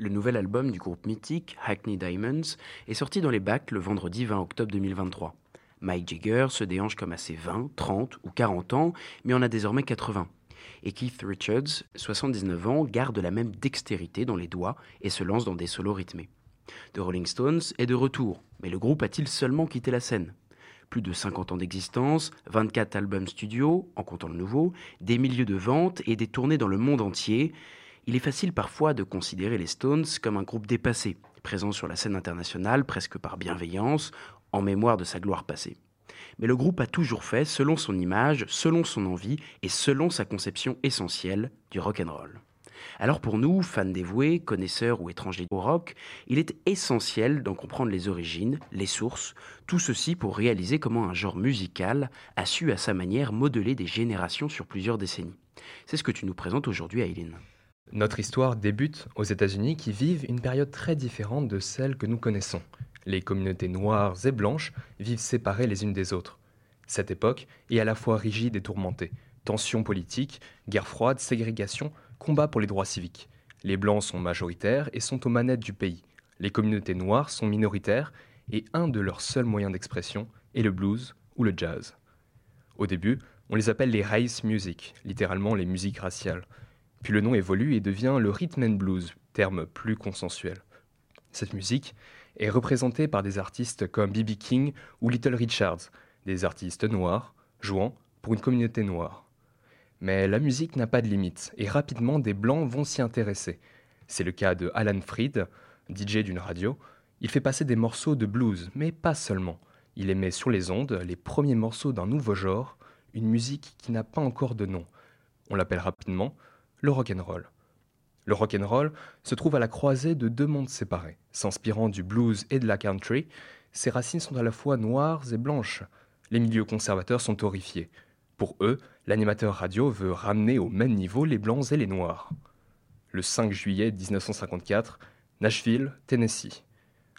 Le nouvel album du groupe mythique Hackney Diamonds est sorti dans les bacs le vendredi 20 octobre 2023. Mike Jagger se déhanche comme à ses 20, 30 ou 40 ans, mais en a désormais 80. Et Keith Richards, 79 ans, garde la même dextérité dans les doigts et se lance dans des solos rythmés. The Rolling Stones est de retour, mais le groupe a-t-il seulement quitté la scène? Plus de 50 ans d'existence, 24 albums studio, en comptant le nouveau, des milieux de vente et des tournées dans le monde entier, il est facile parfois de considérer les Stones comme un groupe dépassé, présent sur la scène internationale presque par bienveillance, en mémoire de sa gloire passée. Mais le groupe a toujours fait selon son image, selon son envie et selon sa conception essentielle du rock and roll. Alors pour nous, fans dévoués, connaisseurs ou étrangers au rock, il est essentiel d'en comprendre les origines, les sources, tout ceci pour réaliser comment un genre musical a su à sa manière modeler des générations sur plusieurs décennies. C'est ce que tu nous présentes aujourd'hui, Aileen. Notre histoire débute aux États-Unis qui vivent une période très différente de celle que nous connaissons. Les communautés noires et blanches vivent séparées les unes des autres. Cette époque est à la fois rigide et tourmentée. Tensions politiques, guerre froide, ségrégation combat pour les droits civiques. Les Blancs sont majoritaires et sont aux manettes du pays. Les communautés noires sont minoritaires et un de leurs seuls moyens d'expression est le blues ou le jazz. Au début, on les appelle les race music, littéralement les musiques raciales. Puis le nom évolue et devient le rhythm and blues, terme plus consensuel. Cette musique est représentée par des artistes comme B.B. King ou Little Richards, des artistes noirs jouant pour une communauté noire. Mais la musique n'a pas de limite, et rapidement des blancs vont s'y intéresser. C'est le cas de Alan Freed, DJ d'une radio. Il fait passer des morceaux de blues, mais pas seulement. Il émet sur les ondes les premiers morceaux d'un nouveau genre, une musique qui n'a pas encore de nom. On l'appelle rapidement le rock and roll. Le rock and roll se trouve à la croisée de deux mondes séparés. S'inspirant du blues et de la country, ses racines sont à la fois noires et blanches. Les milieux conservateurs sont horrifiés. Pour eux, l'animateur radio veut ramener au même niveau les blancs et les noirs. Le 5 juillet 1954, Nashville, Tennessee.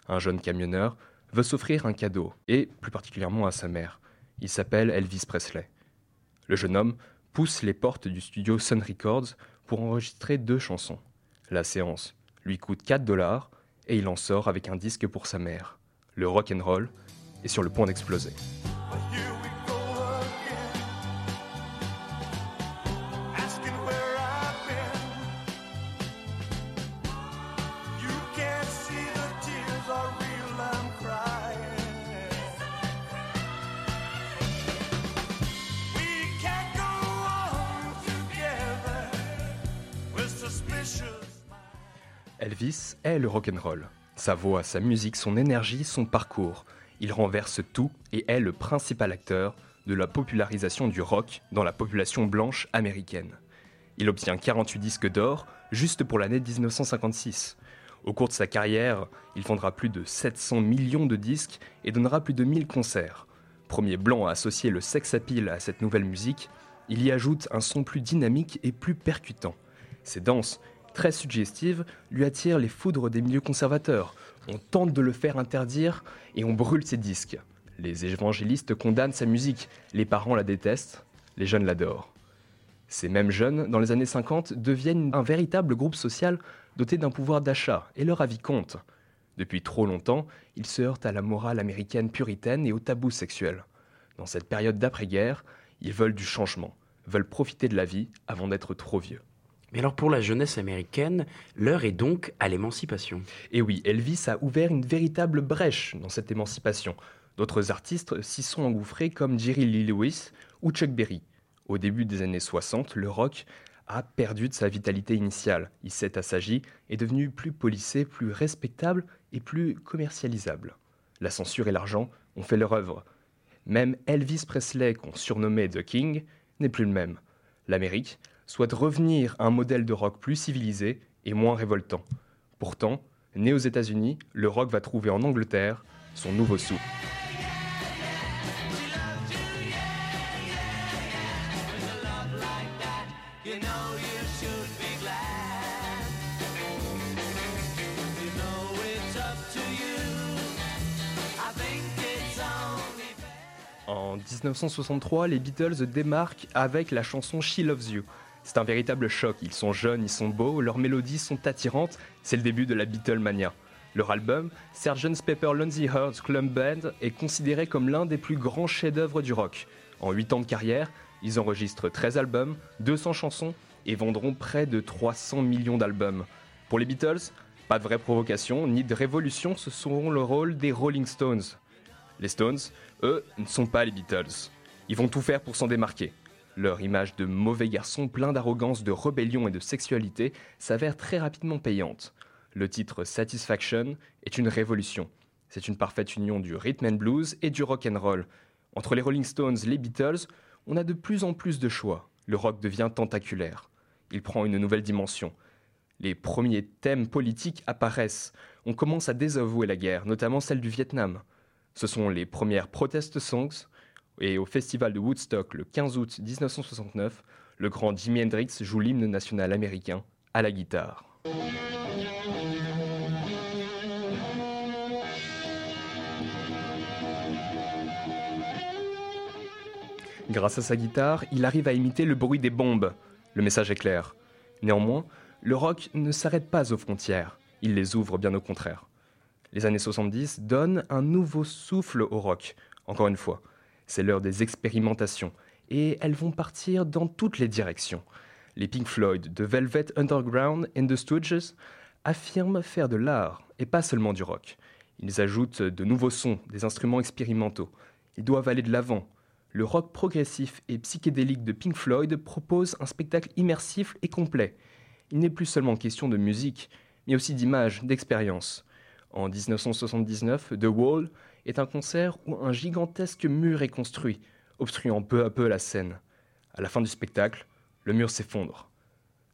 Un jeune camionneur veut s'offrir un cadeau, et plus particulièrement à sa mère. Il s'appelle Elvis Presley. Le jeune homme pousse les portes du studio Sun Records pour enregistrer deux chansons. La séance lui coûte 4 dollars et il en sort avec un disque pour sa mère. Le rock roll est sur le point d'exploser. Elvis est le rock'n'roll. Sa voix, sa musique, son énergie, son parcours. Il renverse tout et est le principal acteur de la popularisation du rock dans la population blanche américaine. Il obtient 48 disques d'or juste pour l'année 1956. Au cours de sa carrière, il vendra plus de 700 millions de disques et donnera plus de 1000 concerts. Premier blanc à associer le sex appeal à cette nouvelle musique, il y ajoute un son plus dynamique et plus percutant. Ses danses très suggestive, lui attire les foudres des milieux conservateurs. On tente de le faire interdire et on brûle ses disques. Les évangélistes condamnent sa musique, les parents la détestent, les jeunes l'adorent. Ces mêmes jeunes, dans les années 50, deviennent un véritable groupe social doté d'un pouvoir d'achat, et leur avis compte. Depuis trop longtemps, ils se heurtent à la morale américaine puritaine et au tabou sexuel. Dans cette période d'après-guerre, ils veulent du changement, veulent profiter de la vie avant d'être trop vieux. Mais alors pour la jeunesse américaine, l'heure est donc à l'émancipation. Et oui, Elvis a ouvert une véritable brèche dans cette émancipation. D'autres artistes s'y sont engouffrés comme Jerry Lee Lewis ou Chuck Berry. Au début des années 60, le rock a perdu de sa vitalité initiale. Il s'est assagi, est devenu plus polissé, plus respectable et plus commercialisable. La censure et l'argent ont fait leur œuvre. Même Elvis Presley, qu'on surnommait The King, n'est plus le même. L'Amérique souhaite revenir à un modèle de rock plus civilisé et moins révoltant. Pourtant, né aux États-Unis, le rock va trouver en Angleterre son nouveau sou. En 1963, les Beatles démarquent avec la chanson She Loves You. C'est un véritable choc, ils sont jeunes, ils sont beaux, leurs mélodies sont attirantes, c'est le début de la Beatlemania. Leur album, Sgt. Pepper Lonely Hearts Club Band, est considéré comme l'un des plus grands chefs-d'œuvre du rock. En 8 ans de carrière, ils enregistrent 13 albums, 200 chansons et vendront près de 300 millions d'albums. Pour les Beatles, pas de vraie provocation ni de révolution, ce seront le rôle des Rolling Stones. Les Stones, eux, ne sont pas les Beatles. Ils vont tout faire pour s'en démarquer. Leur image de mauvais garçon plein d'arrogance, de rébellion et de sexualité s'avère très rapidement payante. Le titre Satisfaction est une révolution. C'est une parfaite union du rhythm and blues et du rock and roll. Entre les Rolling Stones les Beatles, on a de plus en plus de choix. Le rock devient tentaculaire. Il prend une nouvelle dimension. Les premiers thèmes politiques apparaissent. On commence à désavouer la guerre, notamment celle du Vietnam. Ce sont les premières protest songs, et au festival de Woodstock le 15 août 1969, le grand Jimi Hendrix joue l'hymne national américain à la guitare. Grâce à sa guitare, il arrive à imiter le bruit des bombes. Le message est clair. Néanmoins, le rock ne s'arrête pas aux frontières, il les ouvre bien au contraire. Les années 70 donnent un nouveau souffle au rock. Encore une fois, c'est l'heure des expérimentations, et elles vont partir dans toutes les directions. Les Pink Floyd, The Velvet Underground et The Stooges affirment faire de l'art, et pas seulement du rock. Ils ajoutent de nouveaux sons, des instruments expérimentaux. Ils doivent aller de l'avant. Le rock progressif et psychédélique de Pink Floyd propose un spectacle immersif et complet. Il n'est plus seulement question de musique, mais aussi d'images, d'expériences. En 1979, The Wall est un concert où un gigantesque mur est construit, obstruant peu à peu la scène. À la fin du spectacle, le mur s'effondre.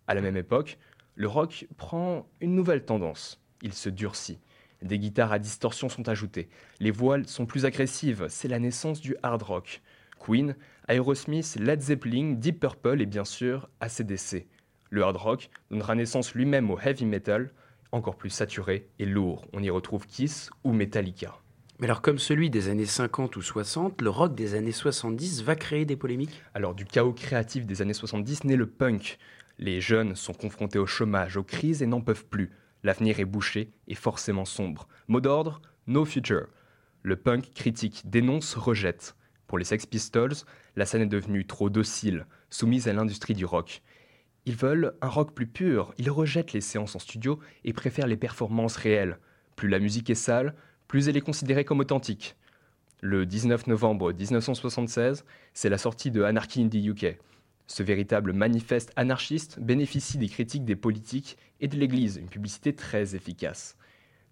À la même époque, le rock prend une nouvelle tendance. Il se durcit. Des guitares à distorsion sont ajoutées. Les voiles sont plus agressives. C'est la naissance du hard rock. Queen, Aerosmith, Led Zeppelin, Deep Purple et bien sûr ACDC. Le hard rock donnera naissance lui-même au heavy metal, encore plus saturé et lourd. On y retrouve Kiss ou Metallica. Mais alors, comme celui des années 50 ou 60, le rock des années 70 va créer des polémiques? Alors, du chaos créatif des années 70 naît le punk. Les jeunes sont confrontés au chômage, aux crises et n'en peuvent plus. L'avenir est bouché et forcément sombre. Mot d'ordre, no future. Le punk critique, dénonce, rejette. Pour les Sex Pistols, la scène est devenue trop docile, soumise à l'industrie du rock. Ils veulent un rock plus pur, ils rejettent les séances en studio et préfèrent les performances réelles. Plus la musique est sale, plus elle est considérée comme authentique. Le 19 novembre 1976, c'est la sortie de Anarchy in the UK. Ce véritable manifeste anarchiste bénéficie des critiques des politiques et de l'Église, une publicité très efficace.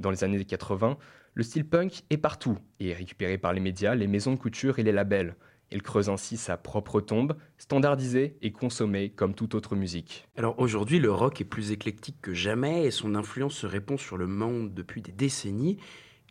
Dans les années 80, le style punk est partout et est récupéré par les médias, les maisons de couture et les labels. Il creuse ainsi sa propre tombe, standardisée et consommée comme toute autre musique. Alors aujourd'hui, le rock est plus éclectique que jamais et son influence se répand sur le monde depuis des décennies.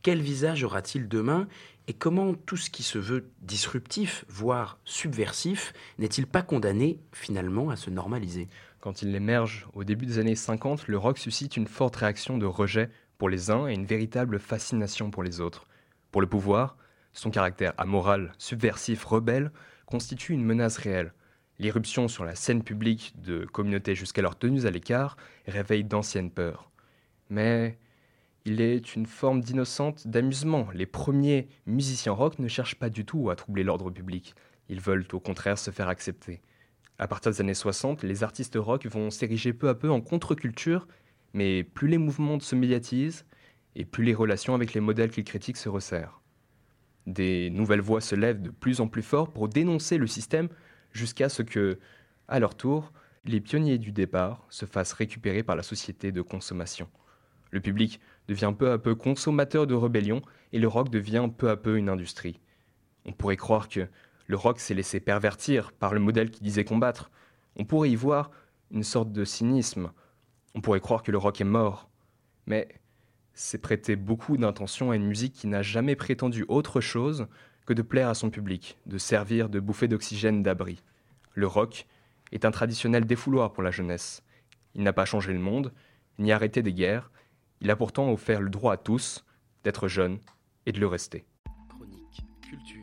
Quel visage aura-t-il demain et comment tout ce qui se veut disruptif, voire subversif, n'est-il pas condamné finalement à se normaliser? Quand il émerge au début des années 50, le rock suscite une forte réaction de rejet pour les uns et une véritable fascination pour les autres. Pour le pouvoir, son caractère amoral, subversif, rebelle constitue une menace réelle. L'irruption sur la scène publique de communautés jusqu'alors tenues à l'écart réveille d'anciennes peurs. Mais il est une forme d'innocente d'amusement. Les premiers musiciens rock ne cherchent pas du tout à troubler l'ordre public. Ils veulent au contraire se faire accepter. À partir des années 60, les artistes rock vont s'ériger peu à peu en contre-culture, mais plus les mouvements se médiatisent, et plus les relations avec les modèles qu'ils critiquent se resserrent. Des nouvelles voix se lèvent de plus en plus fort pour dénoncer le système jusqu'à ce que, à leur tour, les pionniers du départ se fassent récupérer par la société de consommation. Le public devient peu à peu consommateur de rébellion et le rock devient peu à peu une industrie. On pourrait croire que le rock s'est laissé pervertir par le modèle qui disait combattre. On pourrait y voir une sorte de cynisme. On pourrait croire que le rock est mort. Mais c'est prêter beaucoup d'intention à une musique qui n'a jamais prétendu autre chose que de plaire à son public, de servir de bouffée d'oxygène d'abri. Le rock est un traditionnel défouloir pour la jeunesse. Il n'a pas changé le monde, ni arrêté des guerres, il a pourtant offert le droit à tous d'être jeune et de le rester. Chronique culture.